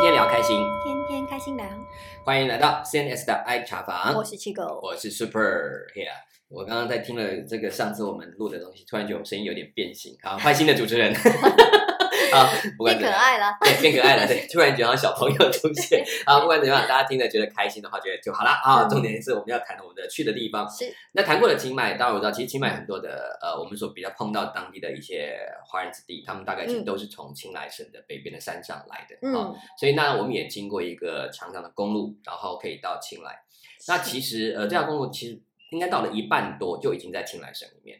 天聊开心，天天开心聊，欢迎来到 CNS 的爱茶房。我是七狗，我是 Super here。我刚刚在听了这个上次我们录的东西，突然觉得我声音有点变形。好，换新的主持人。好，不管变怎样，变可爱了。对，变可爱了。对，突然觉得好像小朋友出现。啊，不管怎样，大家听了觉得开心的话，觉得就好了啊。嗯重点是我们要谈我们的去的地方。是，那谈过了清迈，当然我知道，其实清迈很多的呃，我们所比较碰到当地的一些华人子弟，他们大概其实嗯都是从清莱省的北边的山上来的。嗯哦，所以那我们也经过一个长长的公路，然后可以到清莱。那其实呃，这条公路其实应该到了一半多就已经在清莱省里面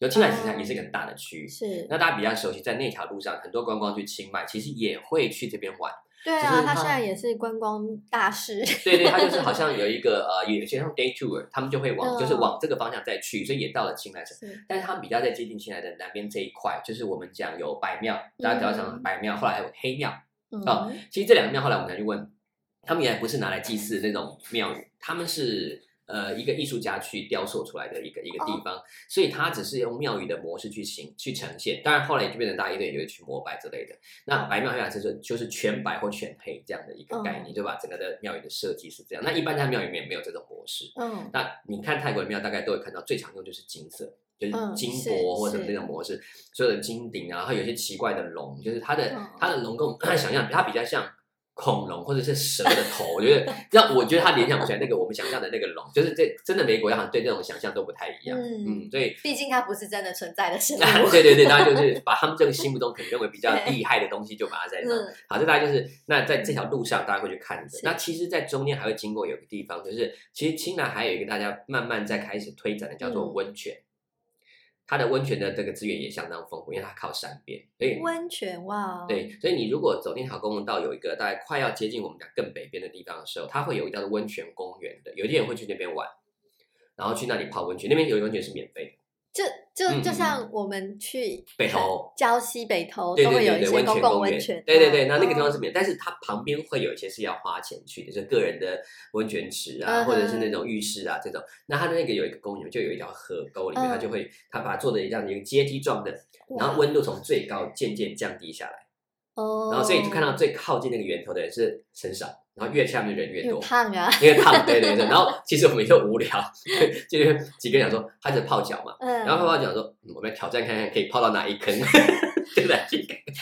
了。就清莱省它也是一个很大的区域。是，那大家比较熟悉，在那条路上，很多观光去清迈，其实也会去这边玩。对啊，他它现在也是观光大使。对对，他就是好像有一个 呃，有些像 day tour，他们就会往、嗯就是往这个方向再去，所以也到了清莱省。是，但是他们比较在接近清莱的南边这一块，就是我们讲有白庙，大家只要讲白庙，后来还有黑庙。哦嗯，其实这两个庙后来我们才去问，他们原来不是拿来祭祀的那种庙宇，他们是呃一个艺术家去雕塑出来的一个一个地方，所以它只是用庙宇的模式去形去呈现。当然后来就变成大家一堆人就会去膜拜之类的。那白庙黑庙就是就是全白或全黑这样的一个概念，对吧整个的庙宇的设计是这样。那一般在庙里面没有这种模式。嗯，那你看泰国的庙，大概都会看到最常用就是金色，就是嗯金箔或者是那种模式，所有的金顶啊，然后有些奇怪的龙，就是它的嗯它的龙跟我们 想象，它比较像恐龙或者是蛇的头，我觉得让我觉得他联想不起来那个我们想象的那个龙，就是这真的美国好像对这种想象都不太一样，嗯嗯，所以。毕竟它不是真的存在的生物。对对对，大家就是把他们这个心目中可能认为比较厉害的东西，就把它在那。嗯，好，这大家就是那在这条路上大家会去看的。那其实，在中间还会经过有个地方，就是其实青南还有一个大家慢慢在开始推展的，叫做嗯温泉。它的温泉的这个资源也相当丰富，因为它靠山边，所以温泉哇，，对，所以你如果走天桥公路道有一个大概快要接近我们讲更北边的地方的时候，它会有一个叫做温泉公园的，有些人会去那边玩，然后去那里泡温泉，那边有温泉是免费的。就就就像我们去北投。礁溪北投对都会有一对对对，温些公共泉公园温泉，，对对对，那那个地方哦是免，但是它旁边会有一些是要花钱去的，就是个人的温泉池啊，嗯或者是那种浴室啊这种。那它的那个有一个公园，就有一条河沟里面，它嗯。就会它把它做的这样的一个阶梯状的，然后温度从最高渐渐降低下来，哦，然后所以就看到最靠近那个源头的人是很少，然后越下面的人越多。烫啊，因为烫，对对对，然后其实我们就无聊，就是几个人讲说开始泡脚嘛，嗯，然后泡泡脚说，嗯我们来挑战看看可以泡到哪一坑，对不对？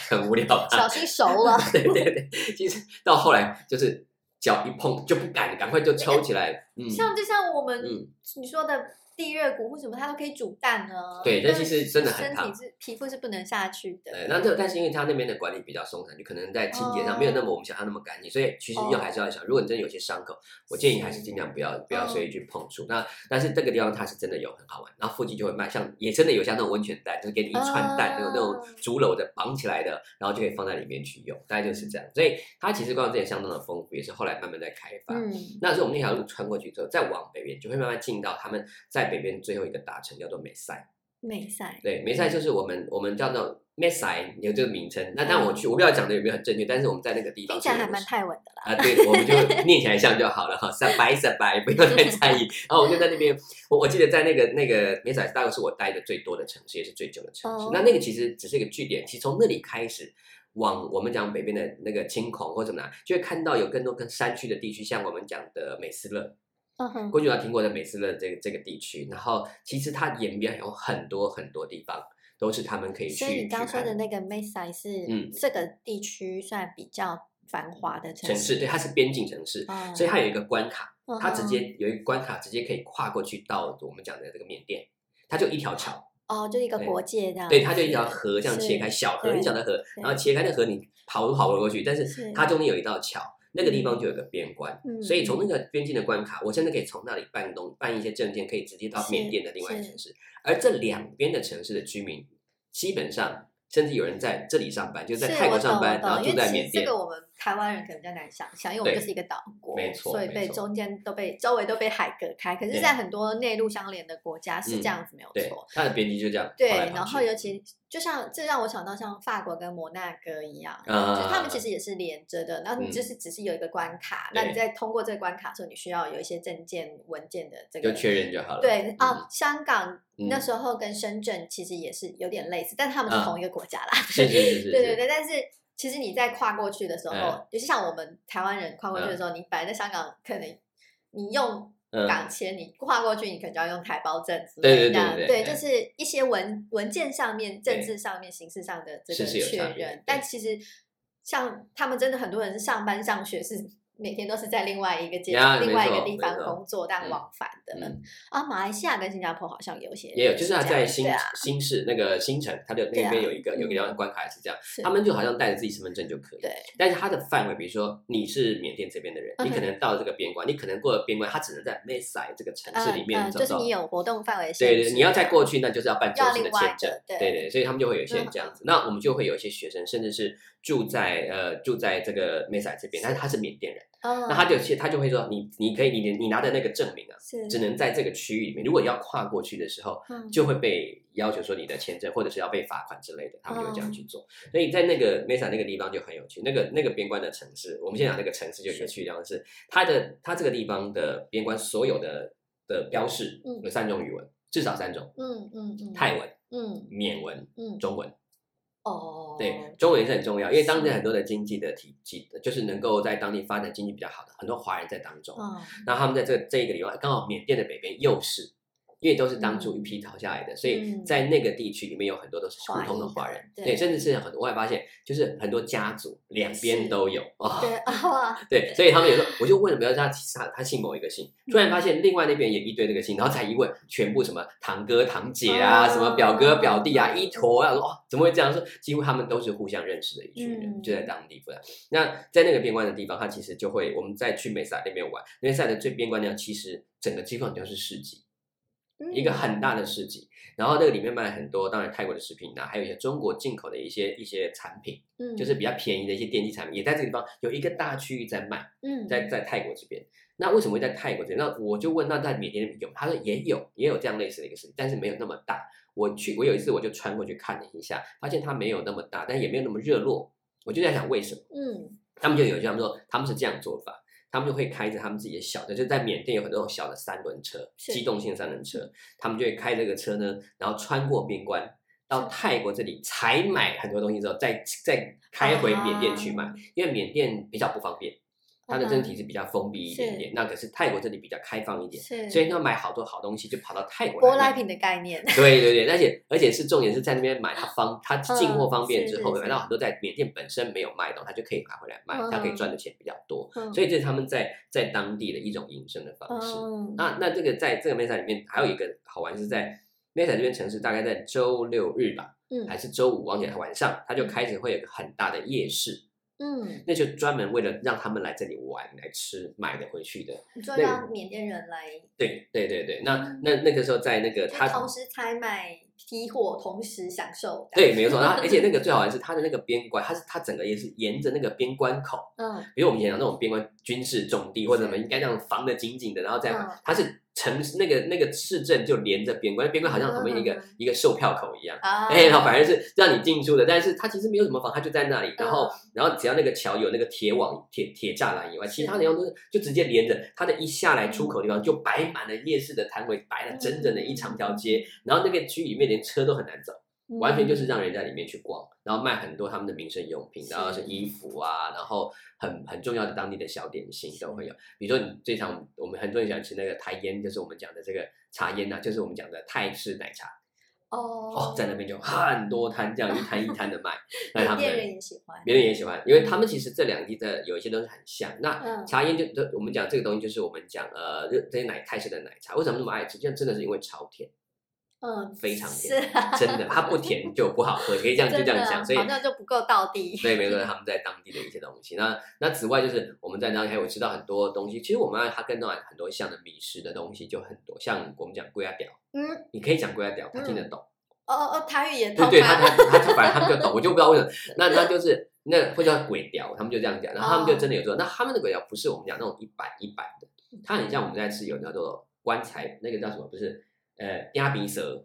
很无聊吧？小心熟了，对对对，其实到后来就是脚一碰就不敢，赶快就抽起来。嗯，像就像我们嗯你说的地热谷或什么，它都可以煮蛋呢。对但其实真的很身体烫是皮肤是不能下去的。对，那这但是因为它那边的管理比较松散，就可能在清洁上没有那么我们想象那么干净，所以其实哦又还是要想，如果你真的有些伤口，我建议还是尽量不要不要随意去碰触。那但是这个地方它是真的有很好玩，然后附近就会卖像也真的有像那种温泉蛋，就是给你一串蛋，那种那种哦竹篓的绑起来的，然后就可以放在里面去用，大概就是这样。所以它其实观光资源相当的丰富，也是后来慢慢在开发。嗯，那是我们那条路穿过去之后，再往北边就会慢慢进到他们在北边最后一个大城，叫做美塞。美塞对，梅塞就是我们我们叫做梅塞，有这个名称。那但我去，我不知道讲的有没有很正确，但是我们在那个地方听起来还是蛮泰文的啦。啊，对，我们就念起来像就好了哈，三白三白，不要太在意。然后我就在那边，我我记得在那个那个梅塞大概是我待的最多的城市，也是最久的城市。哦那那个其实只是一个据点，其实从那里开始。往我们讲北边的那个青孔或者哪，就会看到有更多跟山区的地区，像我们讲的美斯乐，嗯哼，过去有听过的美斯乐这个这个地区，然后其实它沿边有很多很多地方都是他们可以去所以你刚说的那个美赛是嗯。这个地区算比较繁华的城市，市，对，它是边境城市，哦所以它有一个关卡，嗯它直接有一个关卡，直接可以跨过去到我们讲的这个缅甸，它就一条桥，哦，就一个国界这样，对，它就一条河这样切开，小河，很小的河，然后切开那河，你跑都跑不过去，但是是。它中间有一道桥。那个地方就有个边关，嗯所以从那个边境的关卡，我真的可以从那里办东办一些证件，可以直接到缅甸的另外一个城市。而这两边的城市的居民，基本上甚至有人在这里上班，就在泰国上班，然后住在缅甸这。个我们台湾人可能比较难想象，因为我们就是一个岛国，没错所以被中间都被周围都被海隔开。可是，对在很多内陆相连的国家是嗯这样子，没有对错。，它的边境就这样对，跑跑然后尤其就像这让我想到像法国跟摩纳哥一样，啊就是他们其实也是连着的。然后你嗯就是只是有一个关卡，那你对在通过这个关卡的时候，你需要有一些证件文件的这个就确认就好了。对啊嗯，，香港嗯那时候跟深圳其实也是有点类似，但他们是啊同一个国家啦。对 对，对，但是其实你在跨过去的时候，嗯。尤其像我们台湾人跨过去的时候，你本来在香港可能你用嗯。港签，你跨过去你可能就要用台胞证之类的，对对。对就是一些文文件上面、政治上面、形式上的这个确是有差别认对。但其实像他们真的很多人是上班上学是。每天都是在另外一个街、呀另外一个地方工作，这样嗯往返的、嗯啊。马来西亚跟新加坡好像有些也有，就是他在新啊新市那个新城，他的那边有一个有一个地方嗯关卡是这样，是他们就好像带着自己身份证就可以。对但是他的范围，比如说你是缅甸这边的人，你可能到了这个边关，你可能过了边关，他只能在 m e s a 这个城市里面嗯。就是你有活动范围限制，对对，你要再过去，那就是要办正式的签证。对对对，所以他们就会有一些嗯这样子。那我们就会有一些学生，甚至是住在呃住在这个 m e s a 这边，但是他是缅甸人，嗯，那他就其实他就会说，你你可以你你拿的那个证明啊，是。只能在这个区域里面。如果要跨过去的时候，嗯。就会被要求说你的签证，或者是要被罚款之类的，他们就会这哦样去做。所以在那个 Mesa 那个地方就很有趣，那个那个边关的城市，我们先讲那个城市就有趣地方是它的它这个地方的边关所有的的标示嗯。有三种语文，至少三种：嗯嗯嗯，泰文、嗯。缅文、嗯。中文。哦，对，中文也是很重要，因为当地很多的经济的体系，就是能够在当地发展经济比较好的，很多华人在当中。嗯那他们在这这一个地方，刚好缅甸的北边又是，因为都是当初一批逃下来的，所以嗯。在那个地区里面有很多都是普通的华人，对对，甚至是很多我还发现，就是很多家族两边都有。啊。对啊，对，所以他们有时候我就问了，比如说他他他姓某一个姓，突然发现另外那边也一堆那个姓，然后才一问，全部什么堂哥堂姐啊，哦什么表哥表弟啊，一。坨啊，说哦怎么会这样？说几乎他们都是互相认识的一群人，嗯就在当地不然。那在那个边关的地方，他其实就会我们再去美萨那边玩，美萨的最边关地方其实整个地方都是市集，一个很大的市集，然后那个里面卖很多，当然泰国的食品啊，还有一些中国进口的一些一些产品，嗯就是比较便宜的一些电器产品，也在这个地方有一个大区域在卖。嗯在在泰国这边。那为什么会在泰国这边？那我就问，那在缅甸有？他说也有，也有这样类似的一个事情，但是没有那么大。我去，我有一次我就穿过去看了一下，发现它没有那么大，但也没有那么热络。我就在想为什么？嗯他们就有这样说，他们是这样做法，他们就会开着他们自己的小的，就在缅甸有很多种小的三轮车，机动性三轮车，他们就会开这个车呢，然后穿过边关。到泰国这里采买很多东西之后，再再开回缅甸去卖，啊。因为缅甸比较不方便，它的嗯整体是比较封闭一点点。那可是泰国这里比较开放一点，所以要买好多好东西就跑到泰国。舶来品的概念，对对对，而且而且是重点是在那边买，它方它进货方便之后，是买到很多在缅甸本身没有卖的，它就可以拿回来卖，它可以嗯赚的钱比较多。嗯所以这是他们在在当地的一种营生的方式。嗯那那这个在这个 Mesa 里面还有一个好玩，是在 Mesa 这边城市，大概在周六日吧，嗯还是周五，忘记了晚上，它就开始会有很大的夜市，嗯，那就专门为了让他们来这里玩、来吃、买的回去的。你说让缅甸人来，对对对对，那嗯。那那个时候在那个他同时采买批货，同时享受，对，没有错。然后 而且那个最好玩是它的那个边关，它是它整个也是沿着那个边关口，嗯。比如我们以前讲那种边关军事重地或者什么，应该这样防的紧紧的，然后再嗯。它是城市那个那个市镇就连着边关，边关好像旁边一个一个售票口一样。啊，哎，然后反而是让你进出的，但是它其实没有什么房，它就在那里。然后，嗯然后只要那个桥有那个铁网、铁铁栅栏以外，其他的地方都是就直接连着。它的一下来出口地方就摆满了夜市的摊位，摆了整整的一长条街。然后那个区域里面连车都很难走，嗯完全就是让人在里面去逛，然后卖很多他们的民生用品，然后是衣服啊，然后很很重要的当地的小点心都会有。比如说你最常我们很多人喜欢吃那个台烟，就是我们讲的这个茶烟呐、就是我们讲的泰式奶茶。哦哦，在那边就很多摊，这样一摊一摊的卖，那他们别人也喜欢，别人也喜欢，因为他们其实这两地的有一些东西很像。那嗯茶烟就就我们讲这个东西，就是我们讲呃热这些奶泰式的奶茶，为什么那么爱吃？就真的是因为超甜，嗯，非常是甜，啊，真的，它不甜就不好喝，可以这样就这样讲。所以好像就不够到地，所以没错，他们在当地的一些东西。那那此外就是我们在那里还有吃到很多东西。其实我们它跟那很多像的米食的东西就很多，像我们讲龟鸭屌，嗯，你可以讲龟鸭屌，他听得懂。哦哦，台语也对通对，他啊，他他就反正他们就懂，我就不知道为什么。那那就是那会叫鬼屌，他们就这样讲，然后他们就真的有说，那他们的鬼屌不是我们讲那种一板一板的，它很像我们在吃有叫做棺材，那个叫什么？不是呃鸭鼻舌，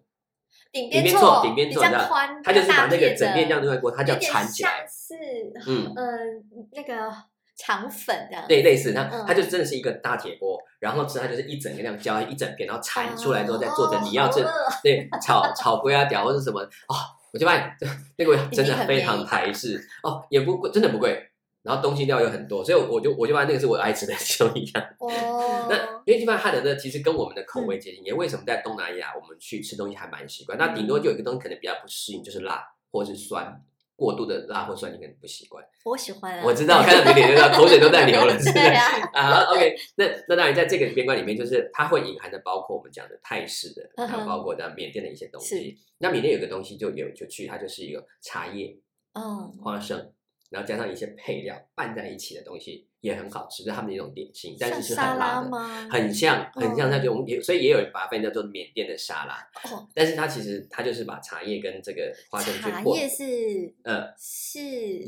顶顶边错错，顶边比错，你知道，它就是把那个整面这样的弄在锅，它叫有点缠起来像，是嗯。嗯那个肠粉这样，对，类似它，嗯它就真的是一个大铁锅，然后吃它就是一整个这样浇一整片，然后铲出来之后再做成哦你要这对炒炒龟啊屌或者什么哦、我就发现那个味道真的非常台式哦，也不贵，真的不贵。然后东西料有很多，所以我就我就发现那个是我爱吃的其中一样。哦，那因为地方汉的呢，其实跟我们的口味接近，也为什么在东南亚我们去吃东西还蛮习惯。那顶多就有一个东西可能比较不适应，就是辣或是酸，过度的辣或酸你可能不习惯。我喜欢啊，我知道，看到你脸就知道口水都在流了，是不是？对啊，啊，OK，那那当然，在这个边关里面，就是它会隐含的包括我们讲的泰式的，还有包括在缅甸的一些东是西。那缅甸有个东西就有就去，它就是一个茶叶、嗯，花生，然后加上一些配料拌在一起的东西，也很好吃，是他们的一种点心，但是是很辣的。吗？很像，很像嗯那种，也所以也有把它分叫做缅甸的沙拉，哦，但是它其实它就是把茶叶跟这个花生去茶和，叶是呃是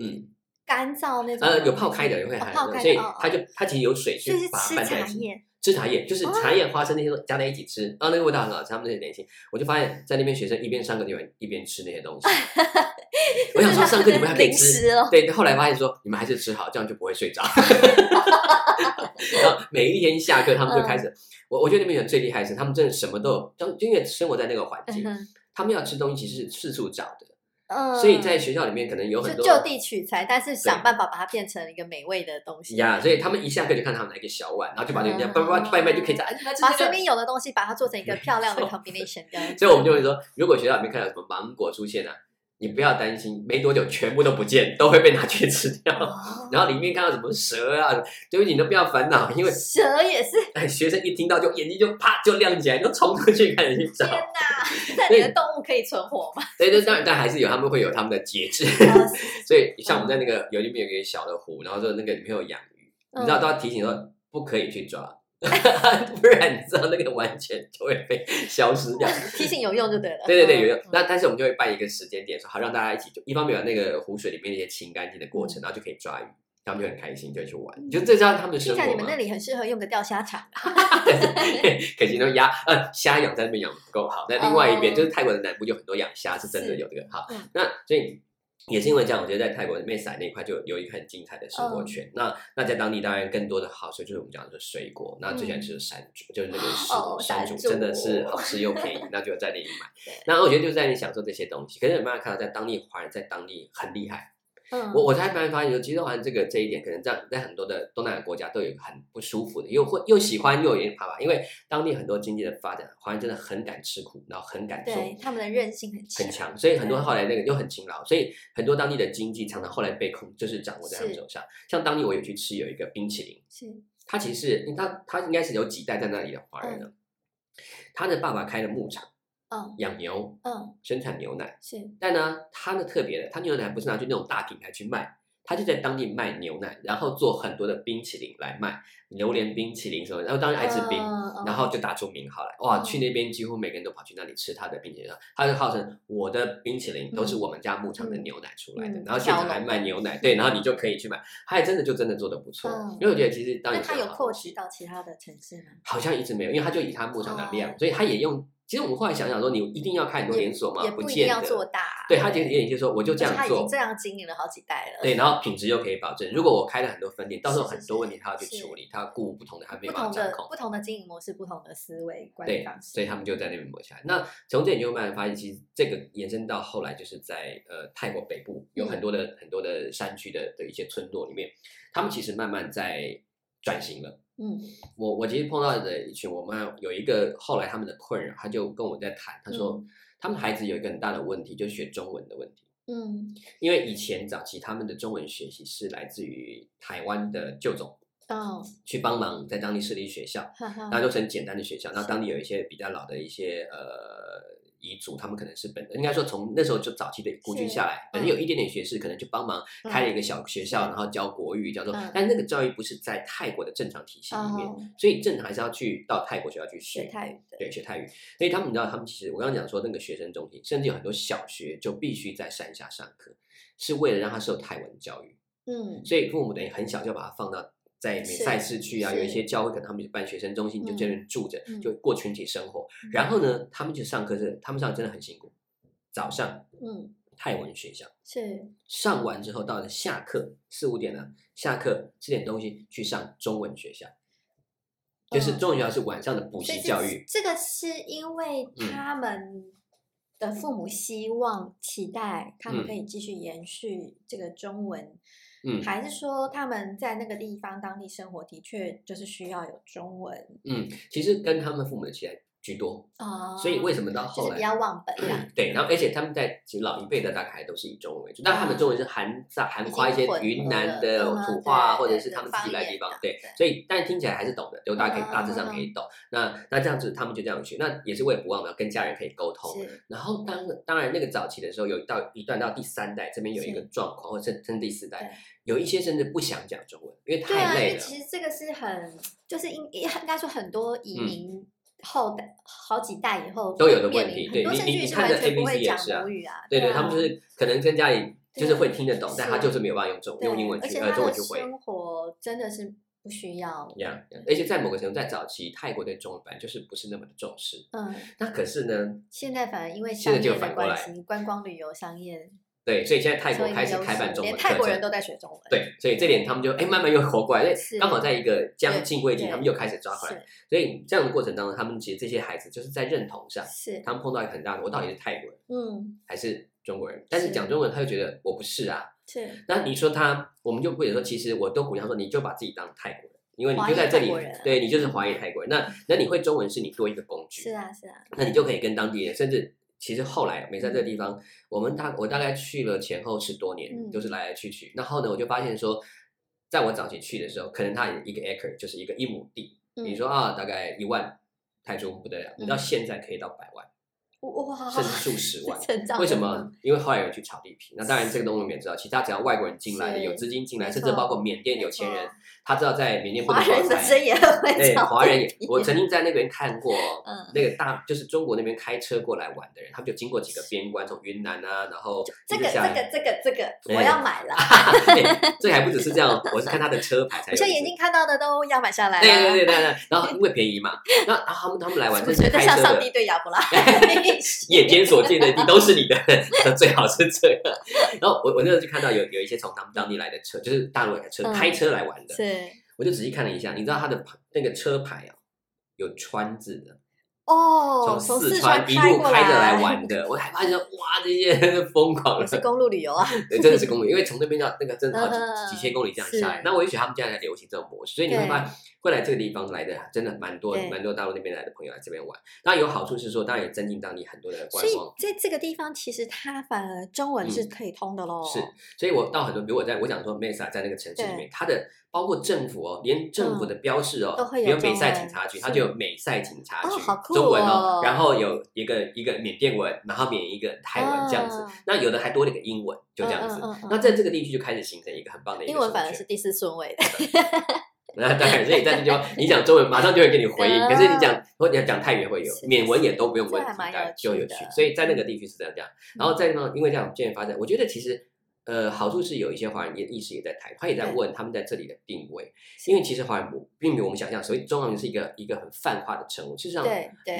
嗯干燥那种，呃有泡开的也会含所以哦它就它其实有水去把拌在一起。吃茶叶，就是哦茶叶、花生那些都加在一起吃，然后那个味道很好吃。他们那些点心，我就发现，在那边学生一边上课就一边吃那些东西。我想说，上课你们还可以吃，对。后来发现说，你们还是吃好，这样就不会睡着。然后每一天下课，他们就开始，我我觉得那边人最厉害的是，他们真的什么都有，就因为生活在那个环境，嗯他们要吃东西其实是四处找的，嗯，所以在学校里面可能有很多就就地取材，但是想办法把它变成一个美味的东西呀，所以他们一下课就看他们拿一个小碗，然后就把那个嗯叭叭叭掰掰就可以在。把身边有的东西把它做成一个漂亮的 combination。所以我们就会说，如果学校里面看到什么芒果出现啊，你不要担心，没多久全部都不见，都会被拿去吃掉。哦 然后里面看到什么蛇啊，对不起，你都不要烦恼，因为蛇也是，哎，学生一听到就眼睛就啪就亮起来，就冲出去开始去找天。哪！那你的动物可以存活吗？对 对，当然，但还是有他们会有他们的节制。哦所以像我们在那个有里面有一个小的湖，然后说那个里面有养鱼，你知道嗯都要提醒说不可以去抓，不然你知道那个完全就会被消失掉。提醒有用就对了。对对对，有用嗯。那但是我们就会办一个时间点，说好让大家一起，就一方面有那个湖水里面那些清干净的过程，然后就可以抓鱼，他们就很开心，就会去玩。就这叫他们的生活你们那。里很适合用个钓虾场。可惜那鸭呃虾养在那边养不够好，那另外一边哦就是泰国的南部有很多养虾是真的有这个好嗯。那所以也是因为这样，我觉得在泰国妹塞那一块就有一个很精彩的生活嗯圈。那那在当地当然更多的好吃就是我们讲的水果，那最喜欢吃的山竹，就是那个哦山竹山竹真的是好吃又便宜，那就在那里买 对。那我觉得就是在你享受这些东西，可是有没有看到在当地华人在当地很厉害？嗯，我我才慢慢发现，说其实好像这个这一点，可能在在很多的东南亚国家都有很不舒服的，又会又喜欢又有点怕吧，因为当地很多经济的发展，华人真的很敢吃苦，然后很敢做，对他们的韧性很强很。强，所以很多后来那个又很勤劳，所以很多当地的经济常常后来被控，就是掌握在他们手上。像当地我有去吃有一个冰淇淋，是。他其实是因为他他应该是有几代在那里的华人呢，他的爸爸开了牧场，嗯养牛，嗯生产牛奶。是但呢，它呢特别的，它牛奶不是拿去那种大品牌去卖，他就在当地卖牛奶，然后做很多的冰淇淋来卖，榴莲冰淇淋什么，然后当然爱吃冰，然后就打出名号来。哇，嗯去那边几乎每个人都跑去那里吃他的冰淇淋，他就号称我的冰淇淋都是我们家牧场的牛奶出来的，嗯然后现场还卖牛奶，对，然后你就可以去买，他还真的就真的做的不错，嗯因为我觉得其实当你那它有扩及到其他的城市吗？好像一直没有，因为他就以他牧场的量，哦所以他也用。其实我们后来想想说，你一定要开很多连锁吗？也不一定。要做大。对他其实有点就是说，我就这样做他已经，这样经营了好几代了。对，然后品质又可以保证。如果我开了很多分店，到时候很多问题他要去处理，他要顾不同的，他没办法掌控。的不同的经营模式，不同的思维管理对方，式。所以他们就在那边磨起来。那从这里就慢慢发现，其实这个延伸到后来，就是在呃泰国北部有很多的、很多的山区的的一些村落里面，他们其实慢慢在转型了。嗯我我其实碰到的一群，我们有一个后来他们的困扰，他就跟我在谈，他说、他们孩子有一个很大的问题，就是学中文的问题。嗯因为以前早期他们的中文学习是来自于台湾的旧总哦，去帮忙在当地设立学校，哈哈那都是很简单的学校。那当地有一些比较老的一些呃彝族，他们可能是本应该说从那时候就早期的孤军下来，本身有一点点学识，可能就帮忙开了一个小学校，嗯然后教国语，叫做嗯，但那个教育不是在泰国的正常体系里面，哦所以正常还是要去到泰国学校去学。泰语。对，学泰语，所以他们你知道，他们其实我刚刚讲说那个学生中心，甚至有很多小学就必须在山下上课，是为了让他受泰文教育。嗯所以父母等于很小就把他放到在美赛市区啊，有一些教会可能他们就办学生中心，你就这边住着，嗯就过群体生活。然后呢，他们就上课是他们上真的很辛苦，早上嗯泰文学校是上完之后，到了下课四五点了，下课吃点东西去上中文学校，就是嗯中文学校是晚上的补习教育。这这个是因为嗯他们的父母希望期待他们嗯。可以继续延续这个中文，嗯。还是说他们在那个地方当地生活的确就是需要有中文嗯，其实跟他们父母的期待居多，哦？所以为什么到后来是比较忘本？对，然后而且他们在其实老一辈的大概都是以中文为主，但他们中文是含在含夸一些云南的土话，或者是他们自己来的地方，对，所以但听起来还是懂的，就大家可以大致上可以懂。那那这样子他们就这样学，那也是为了不忘的跟家人可以沟通。然后当当然那个早期的时候，有到一段到第三代这边有一个状况，或者甚甚至第四代，有一些甚至不想讲中文，因为太累了。为其实这个是很，就是应应该说很多移嗯民后代、好几代以后都有的问题对你你你看的全不会 ABC 也是啊对对，啊他们就是可能跟家里就是会听得懂，但他就是没有办法用中对用英文去呃中文去回。生活真的是不需要，呀而且在某个程度，在早期泰国对中文版就是不是那么的重视。嗯，那可是呢，现在反而因为现在就反过来观光旅游商业，对，所以现在泰国开始开办中文连课程泰国人都在学中文，对，所以这点他们就哎慢慢又活过来，刚好在一个将近未尽，对他们又开始抓回来。所以这样的过程当中，他们其实这些孩子就是在认同上，是，他们碰到一个很大的，我到底是泰国人嗯，还是中国人？但是是讲中文，他就觉得我不是啊。是那你说他，我们就不也说，其实我都鼓励他说，你就把自己当泰国人，因为你就在这里对你就是华裔泰国人。那那你会中文是你多一个工具，是啊是啊，那你就可以跟当地人，甚至其实后来美在这个嗯。地方，我们大我大概去了前后十多年，嗯都是来来去去。然后呢，我就发现说，在我早期去的时候，可能它一个 acre 就是一个一亩地，嗯你说啊，大概一万泰铢不得了，你到嗯。现在可以到百万，哇，甚至数十万。为什么？因为后来有去炒地皮，那当然这个东西我们也知道，其他只要外国人进来的，有资金进来，甚至包括缅甸有钱人错，他知道在缅甸不能华人本身也很会对，华人也，我曾经在那边看过，嗯那个大就是中国那边开车过来玩的人，他们就经过几个边关，从云南啊，然后这个这个这个这个哎我要买了，对这还不只是这样，我是看他的车牌才有意思。我现在眼睛看到的都要买下来了，对对对对对，然后因为便宜嘛，那然后他们他们来玩，我真是觉得像上开车的帝对亚伯拉眼前 所见的地都是你的，最好是这个。然后我我那时候就看到有有一些从他们当地来的车，就是大陆来的车，嗯开车来玩的，是我就仔细看了一下，你知道他的那个车牌啊，有川字的。哦，从四川一路开着来玩的，我还发现哇，这些人疯狂了，是公路旅游啊，对，真的是公路，因为从那边到那个真的好几嗯 几千公里这样下来。那我也许他们现在在流行这种模式，所以你会对发现会来这个地方来的真的蛮多对蛮多大陆那边来的朋友来这边玩。那有好处是说，当然也增进当地很多的所以观光。在这个地方，其实它反而中文是可以通的喽。是，所以我到很多，比如我在我讲说 Mesa 在那个城市里面，它的包括政府哦，连政府的标示哦，都会有比如美赛警察局，它就有美赛警察局中文哦然后有一个一个缅甸文，然后缅一个泰文这样子啊，那有的还多了一个英文，就这样子。那在这个地区就开始形成一个很棒的一个英文反而是第四顺位的。那当然，所以在这地方，你讲中文马上就会给你回应，啊可是你讲或者讲泰语也会有是，缅文也都不用问就有。趣所以在那个地区是这样讲，然后在呢因为这样渐渐发展，我觉得其实呃好处是有一些华人也意识也在谈，他也在问他们在这里的定位，因为其实华人不并没有我们想象，所以中华民族是一个一个很泛化的称呼，事实上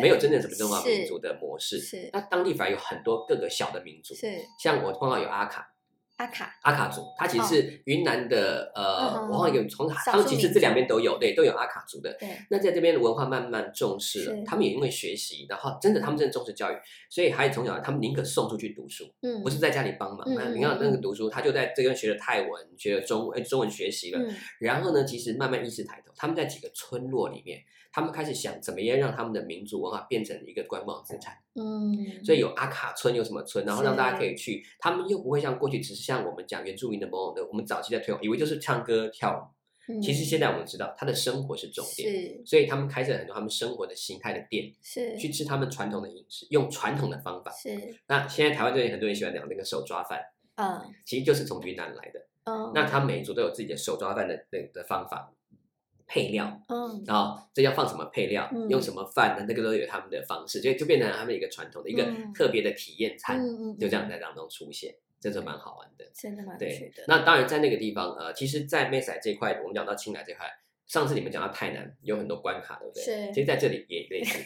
没有真正什么中华民族的模式。是。那当地反而有很多各个小的民族，是。像我碰到有阿卡，阿卡，阿卡族，他其实是云南的，嗯呃，嗯我好像有从他们其实这两边都有，对，都有阿卡族的。对。那在这边的文化慢慢重视了，他们也因为学习，然后真的他们真的重视教育，所以孩子从小他们宁可送出去读书，嗯，不是在家里帮忙。那你看那个嗯读书，他就在这边学了泰文，学了中文，哎中文学习了，嗯。然后呢，其实慢慢意识抬头，他们在几个村落里面，他们开始想怎么样让他们的民族文化变成一个观光资产。嗯，所以有阿卡村，有什么村，然后让大家可以去，他们又不会像过去只是像我们讲原住民的某种的，我们早期在推广，以为就是唱歌跳舞，嗯其实现在我们知道他的生活是重点，所以他们开设很多他们生活的形态的店，是去吃他们传统的饮食，用传统的方法。是那现在台湾这边很多人喜欢讲那个手抓饭，嗯其实就是从云南来的。嗯，那他每一族都有自己的手抓饭的那的方法。配料，嗯然后这要放什么配料，嗯用什么饭呢？那个都有他们的方式，所以就变成他们一个传统的一个嗯特别的体验餐。嗯嗯，就这样嗯在当中出现，真是蛮好玩的。真的蛮有趣对的，，那当然在那个地方，呃，其实，在 Mesa 这块，我们讲到青莱这块，上次你们讲到泰南有很多关卡，对不对？是其实在这里也类似，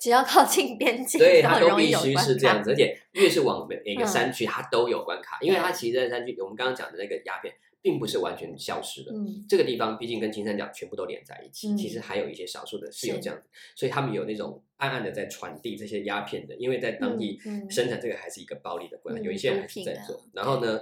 只要靠近边 境，对，它都必须是这样子，而且越是往每每个嗯山区，它都有关卡，因为它其实在山区，我们刚刚讲的那个鸦片，并不是完全消失的。嗯。这个地方毕竟跟金三角全部都连在一起，嗯其实还有一些少数的是有这样子，所以他们有那种暗暗的在传递这些鸦片的，因为在当地生产这个还是一个暴利的过程，嗯有一些人还是在做。然后呢，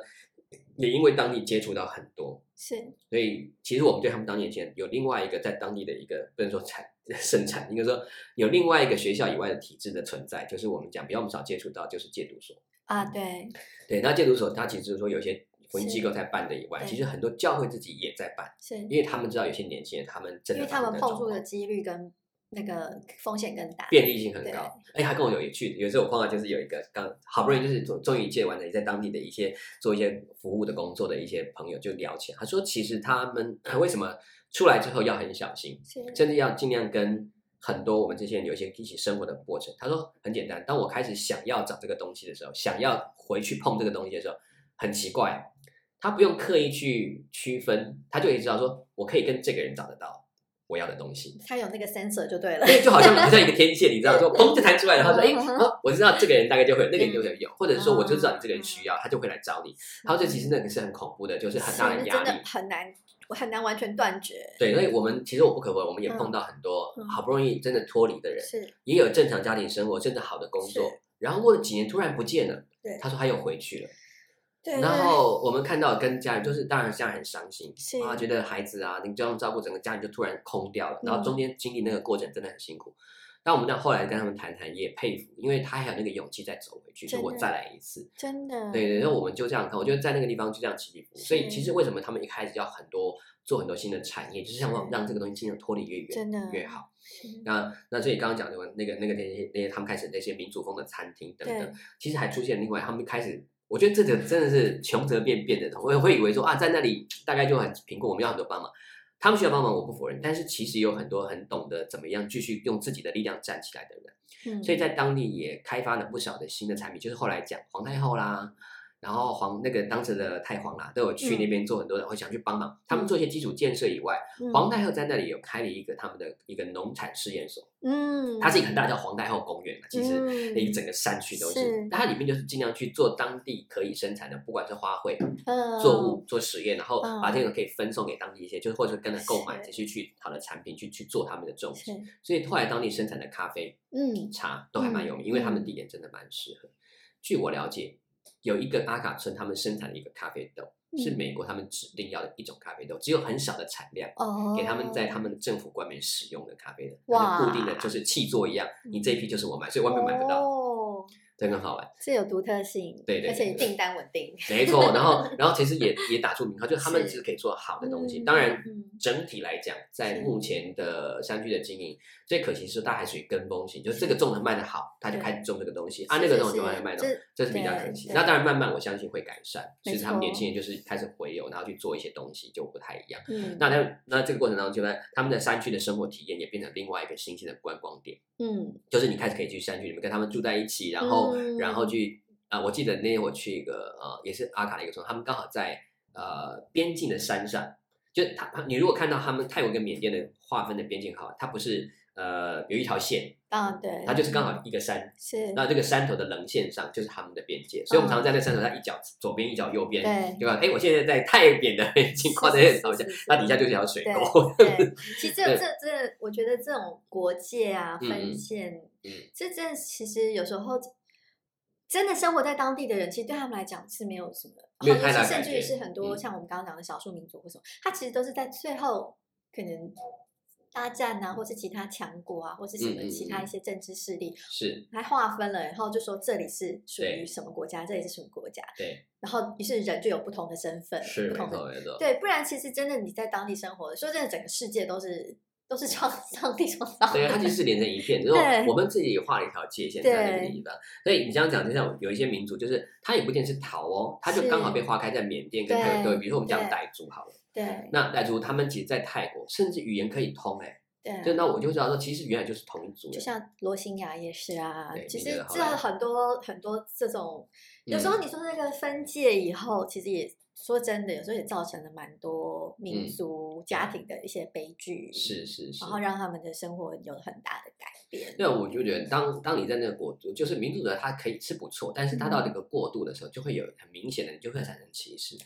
也因为当地接触到很多，是。所以其实我们对他们当地现有另外一个在当地的一个不能说产 生产，应该说有另外一个学校以外的体制的存在，就是我们讲比较我们少接触到就是戒毒所。啊，对，对，那戒毒所它其实就是说有些福音是机构在办的以外，其实很多教会自己也在办，是因为他们知道有些年轻人他们真的因为他们碰触的的几率跟那个风险更大。便利性很高。哎，他跟我有一句，有时候我碰到就是有一个刚好不容易就是终终于借完了，也在当地的一些做一些服务的工作的一些朋友就聊起来，他说其实他们为什么出来之后要很小心，是甚至要尽量跟很多我们这些人有一些一起生活的过程。他说很简单，当我开始想要找这个东西的时候，想要回去碰这个东西的时候，很奇怪，他不用刻意去区分，他就可以知道说我可以跟这个人找得到我要的东西。他有那个 sensor 就对了。对，就好像好像一个 天线，你知道，说砰就弹出来了，然后说，哎、我知道这个人大概就会，那个人就会有，或者是说嗯我就知道你这个人需要，他就会来找你。他说这其实那个是很恐怖的，就是很大的压力真的。很难，我很难完全断绝。对，所以我们其实我不可否认，我们也碰到很多嗯好不容易真的脱离的人，是，也有正常家庭生活，甚至好的工作，然后过了几年突然不见了对。他说他又回去了，对。然后我们看到跟家人，就是当然家人很伤心是啊，觉得孩子啊，你这样照顾整个家人就突然空掉了，然后嗯中间经历那个过程真的很辛苦。但我们到后来跟他们谈谈，也佩服，因为他还有那个勇气再走回去，说我再来一次。真的，对对，然后我们就这样看，我觉得在那个地方就这样起起伏伏。所以其实为什么他们一开始要很多做很多新的产业，就是想让这个东西尽量脱离越真的远越好。那那所以刚刚讲的那个那个那些那些他们开始那些民族风的餐厅等等，其实还出现另外他们开始，我觉得这个真的是穷则变，变则通。我也会以为说啊，在那里大概就很贫困，我们要很多帮忙。他们需要帮忙，我不否认，但是其实有很多很懂得怎么样继续用自己的力量站起来的人，嗯，所以在当地也开发了不少的新的产品，就是后来讲皇太后啦，然后皇那个当时的太皇啦，都有去那边做很多的会想去帮忙，他们做一些基础建设以外，嗯。皇太后在那里有开了一个他们的一个农产试验所，嗯，它是一个很大的叫皇太后公园啊，其实嗯那一整个山区都是是，那它里面就是尽量去做当地可以生产的，不管是花卉、嗯。作物做实验，然后嗯。把这个可以分送给当地一些，就是或者跟着购买是。这些去好的产品去去做他们的种植，所以后来当地生产的咖啡、嗯。茶都还蛮有名，嗯因为他们地点真的蛮适合。据我了解，有一个阿卡村，他们生产的一个咖啡豆是嗯美国他们指定要的一种咖啡豆，只有很少的产量。哦，给他们在他们的政府官媒使用的咖啡的，哇。它就固定的就是气座一样，你这一批就是我买，所以外面买不到，哦，这很好玩。是有独特性，对对对对而且订单稳定，没错，然后然后其实也也打出名号，就是他们其实可以做好的东西。嗯当然嗯，整体来讲，在目前的山区的经营，最可惜是它还属于跟风型，就是这个种的卖的好，他就开始种这个东西啊，那个东西卖的卖的，这是比较可惜。那当然，慢慢我相信会改善。其实他们年轻人就是开始回流，然后去做一些东西，就不太一样。嗯，那他那这个过程当中，就在他们的山区的生活体验也变成另外一个新鲜的观光点。嗯就是你开始可以去山区里面跟他们住在一起，然后、嗯然后去啊、我记得那天我去一个呃，也是阿卡的一个村，他们刚好在呃边境的山上，就他他你如果看到他们泰国跟缅甸的划分的边境号，它不是呃有一条线，啊对，它就是刚好一个山，是。那这个山头的棱线上就是他们的边界，所以我们常常在那山头上一脚左边一脚右边，对对吧？哎，我现在在泰缅的边境跨在那条线那底下就是一条水对沟，对，其实这对这这，我觉得这种国界啊、嗯。分线，嗯。这这其实有时候真的生活在当地的人，其实对他们来讲是没有什么，甚至于是很多嗯像我们刚刚讲的少数民族或什么，他其实都是在最后可能大战啊，或是其他强国啊，或是什么其他嗯。一些政治势力，是。来划分了，然后就说这里是属于什么国家，这里是什么国家，对，然后于是人就有不同的身份，是不同的对，不然其实真的你在当地生活，说真的，整个世界都是都是创 上帝创造的。对，它其实是连成一片，然后对。我们自己也画了一条界限在那个对。地方。所以你这样讲，就像有一些民族，就是它也不一定是逃哦，它就刚好被划开在缅甸跟泰国对对，比如说我们讲傣族好了，对。那傣族他们其实，在泰国甚至语言可以通哎，就对，那我就知道说，其实原来就是同一族，就像罗兴亚也是啊对，其实这觉得好嘞很多很多这种，有时候嗯你说那个分界以后，其实也说真的，有时候也造成了蛮多民嗯族家庭的一些悲剧，是是是然。后让他们的生活有很大的改变。对，我就觉得当当你在那个国度，就是民主的，它可以是不错，但是它到嗯这个过渡的时候，就会有很明显的，你就会产生歧视。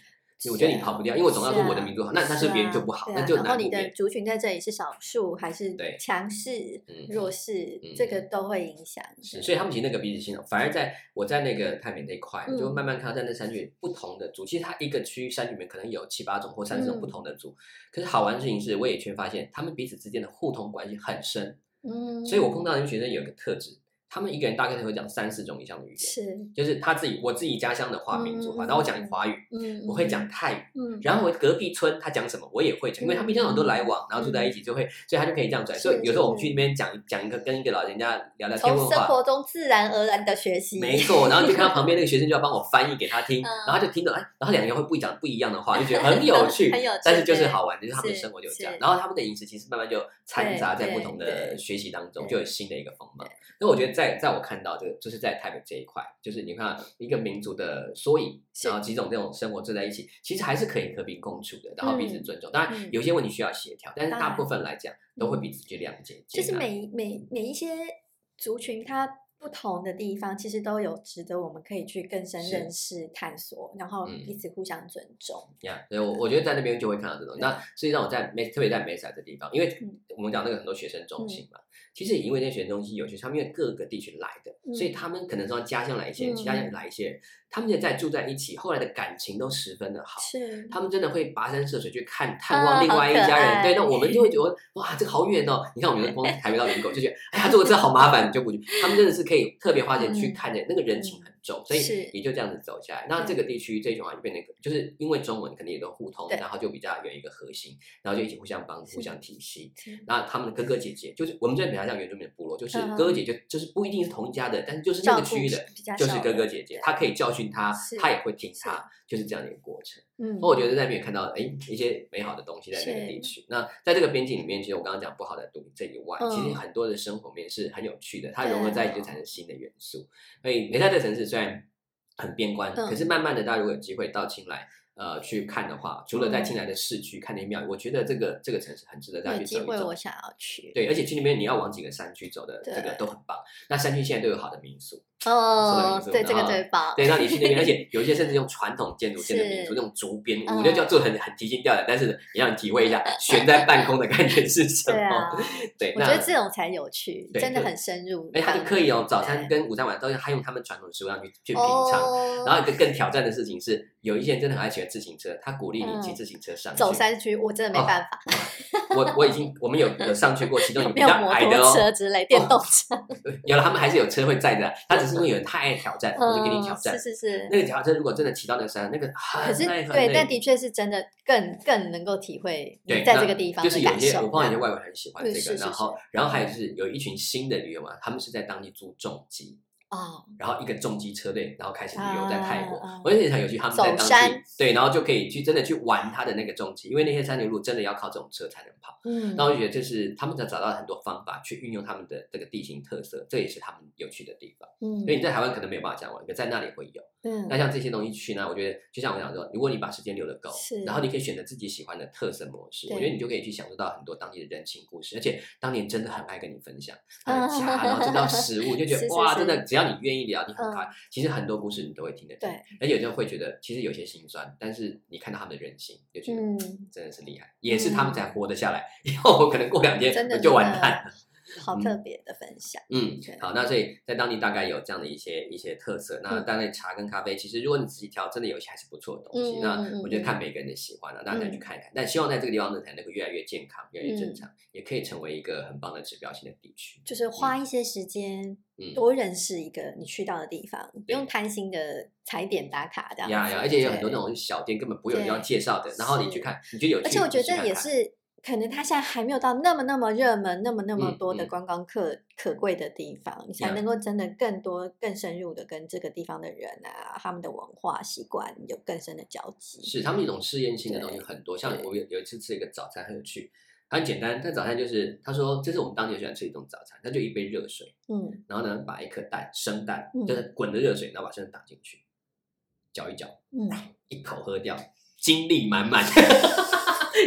我觉得你跑不掉，因为我总要说我的民族好，那那是别人就不好，那就然后你的。族群在这里是少数还是对强势嗯、弱势嗯，这个都会影响。是，所以他们其实那个彼此信任，反而在我在那个太平那一块，嗯就慢慢看到在那山区不同的族，其实它一个区山区里面可能有七八种或三十种嗯不同的族，可是好玩的事情是，我也却发现他们彼此之间的互通关系很深，嗯，所以我碰到的学生有一个特质，他们一个人大概会讲三四种以上的语言，是就是他自己我自己家乡的话民族话，嗯然后我讲华语，嗯，我会讲泰语。嗯，然后我隔壁村他讲什么我也会讲，因为他们平常有很多来往，然后住在一起就会，所以他就可以这样转。所以有时候我们去那边讲讲一个跟一个老人家聊聊天从生活中自然而然的学习，没错，然后就看到旁边那个学生就要帮我翻译给他听，嗯然后他就听着，哎，然后两个人会不讲不一样的话，就觉得很有趣，很有趣但是就是好玩，就是他们的生活就这样。然后他们的饮食其实慢慢就掺杂在不同的学习当中，就有新的一个风貌。那我觉得在在我看到这个，就是在台北这一块，就是你看一个民族的缩影，然后几种这种生活住在一起，其实还是可以和平共处的，然后彼此嗯尊重。当然嗯有些问题需要协调，但是大部分来讲都会彼此去谅解。就是每每每一些族群它不同的地方，其实都有值得我们可以去更深是。认识、探索，然后嗯。彼此互相尊重。呀所以我我觉得在那边就会看到这种。那实际上我在美，特别在美彩这地方，因为嗯。我们讲那个很多学生中心嘛，其实也因为那些学生中心有些他们因为各个地区来的，嗯所以他们可能说家乡来一些人，其他人来一些人，他们现在住在一起，后来的感情都十分的好。是，他们真的会跋山涉水去看探啊望另外一家人，对，那我们就会觉得哇，这个好远哦！你看我们光台北到林口就觉得，哎呀，坐个车好麻烦，就不去。他们真的是可以特别花钱去嗯看的，那个人情很重，所以是也就这样子走下来。那这个地区这一种话就变成，就是因为中文肯定也都互通，然后就比较有一个核心，然后就一起互相帮助、互相体系。那他们的哥哥姐姐，就是我们这边比较像原住民的部落，就是嗯哥哥姐姐，就是不一定是同一家的，但是就是那个区域的，就是哥哥姐姐，他可以教训他，他也会听是他，就是这样的一个过程。嗯，那我觉得在那边也看到，哎，一些美好的东西在那个地区。那在这个边境里面，其实我刚刚讲不好的东这以外，嗯其实很多的生活面是很有趣的，它融合在一起就产生新的元素。所以梅赛这城市虽然很边关，嗯可是慢慢的，大家如果有机会到青来。呃，去看的话，除了在嗯青来的市区看那些庙宇，我觉得这个这个城市很值得大家去走一走。会我想要去。对，而且去那边你要往几个山区走的，这个都很棒。那山区现在都有好的民宿，哦，对，这个最棒。对，让你去那边，而且有一些甚至用传统建筑建的民宿，那种竹编屋，嗯就叫做很很提心吊胆，但是也让你体会一下悬在半空的感觉是 什么。对，我觉得这种才有趣，对真的很深入。哎，他就可以哦，早餐跟午餐晚上都是他用他们传统的食物让你去去品尝。哦然后一个更挑战的事情是，有一些人真的很爱骑自行车，他鼓励你骑嗯自行车上去。走山区，我真的没办法，我我已经我们有有上去过，其中有比较矮的哦车哦，之类，电动车。有了他们还是有车会载的，他只是因为有人太爱挑战，我就给你挑战嗯。是是是。那个脚踏车如果真的骑到那个山，那个可是很累很对，累但的确是真的更更能够体会对，你在这个地方就是有一些。我碰到一些外国人很喜欢这个，然后然后还有就是有一群新的旅游嘛，他们是在当地租重机，哦，然后一个重机车队，然后开始旅游在泰国我觉得很有趣，他们在当地对，然后就可以去真的去玩他的那个重机，因为那些山牛路真的要靠这种车才能跑。嗯，那我就觉得就是他们在找到很多方法去运用他们的这个地形特色，这也是他们有趣的地方。嗯所以你在台湾可能没有办法这样玩，可在那里会有。嗯。那像这些东西去呢，我觉得就像我讲说，如果你把时间留得够是，然后你可以选择自己喜欢的特色模式，我觉得你就可以去享受到很多当地的人情故事，而且当年真的很爱跟你分享他的家，然后这道食物，就觉得 哇，真的只要你愿意聊，你很嗯，其实很多故事你都会听得见，对，而且有时候会觉得其实有些心酸，但是你看到他们的人性，就觉得嗯，真的是厉害，也是他们才活得下来，以后我可能过两天我就完蛋了。好特别的分享。嗯，好，那所以在当地大概有这样的一些一些特色。那嗯当然茶跟咖啡，其实如果你自己挑，真的有一些还是不错的东西。那我觉得看每个人的喜欢了，大家再去嗯看一看。但希望在这个地方呢，才能够越来越健康，越来越正嗯常，也可以成为一个很棒的指标性的地区。就是花一些时间嗯多认识一个你去到的地方，不用贪心的踩点打卡这样子。呀呀，而且有很多那种小店根本不用对要介绍的，然后你去看，你觉得有趣，而且我觉得这也是可能它现在还没有到那么那么热门、那么那么多的观光客可贵的地方，你才能够真的更多、更深入的跟这个地方的人啊、他们的文化习惯有更深的交集。是他们一种试验性的东西很多。像我有有一次吃一个早餐很有趣，很简单，但早餐就是他说这是我们当地喜欢吃一种早餐，他就一杯热水。嗯，然后呢，把一颗蛋生蛋，嗯就是滚的热水，然后把生蛋打进去，搅一搅，嗯，一口喝掉，精力满满。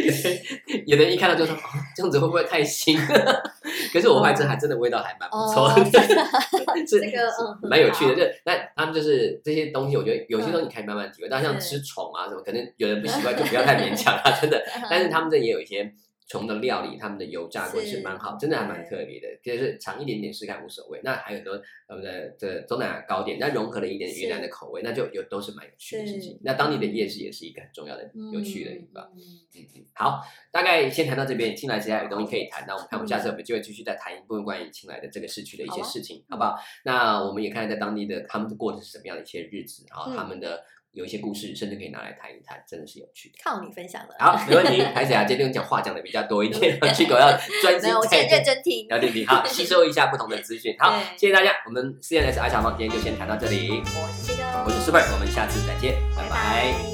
有的人有的人一看到就说 哦，这样子会不会太腥？可是我怀这还真的味道还蛮不错哦，的，这个嗯蛮有趣的。好就那他们就是这些东西，我觉得有些东西嗯你可以慢慢体会。但像是吃虫啊什么，可能有人不习惯，就不要太勉强啊，真的。但是他们这也有一些虫的料理，他们的油炸过是是蛮好，真的还蛮特别的，就是尝一点点试看无所谓。那还有很多他们的这东南亚糕点，那融合了一点是云南的口味，那就有都是蛮有趣的事情。那当地的夜市也是一个很重要的、有趣的地方。嗯嗯嗯，好，大概先谈到这边，青来其他有东西可以谈。那我们看，我们下次有没有机会继续再谈一部分关于青来的这个市区的一些事情，好不好？那我们也看在当地的他们过的是什么样的一些日子，然后嗯他们的有一些故事，甚至可以拿来谈一谈，真的是有趣的。靠你分享了。好，没问题。开始啊，今天讲话讲的比较多一点，去狗要专心我今天在认真听。了解你，好，吸收一下不同的资讯。好，对谢谢大家，我们 CNS 爱茶坊今天就先谈到这里，我是这个，我是 Super，我们下次再见，拜拜拜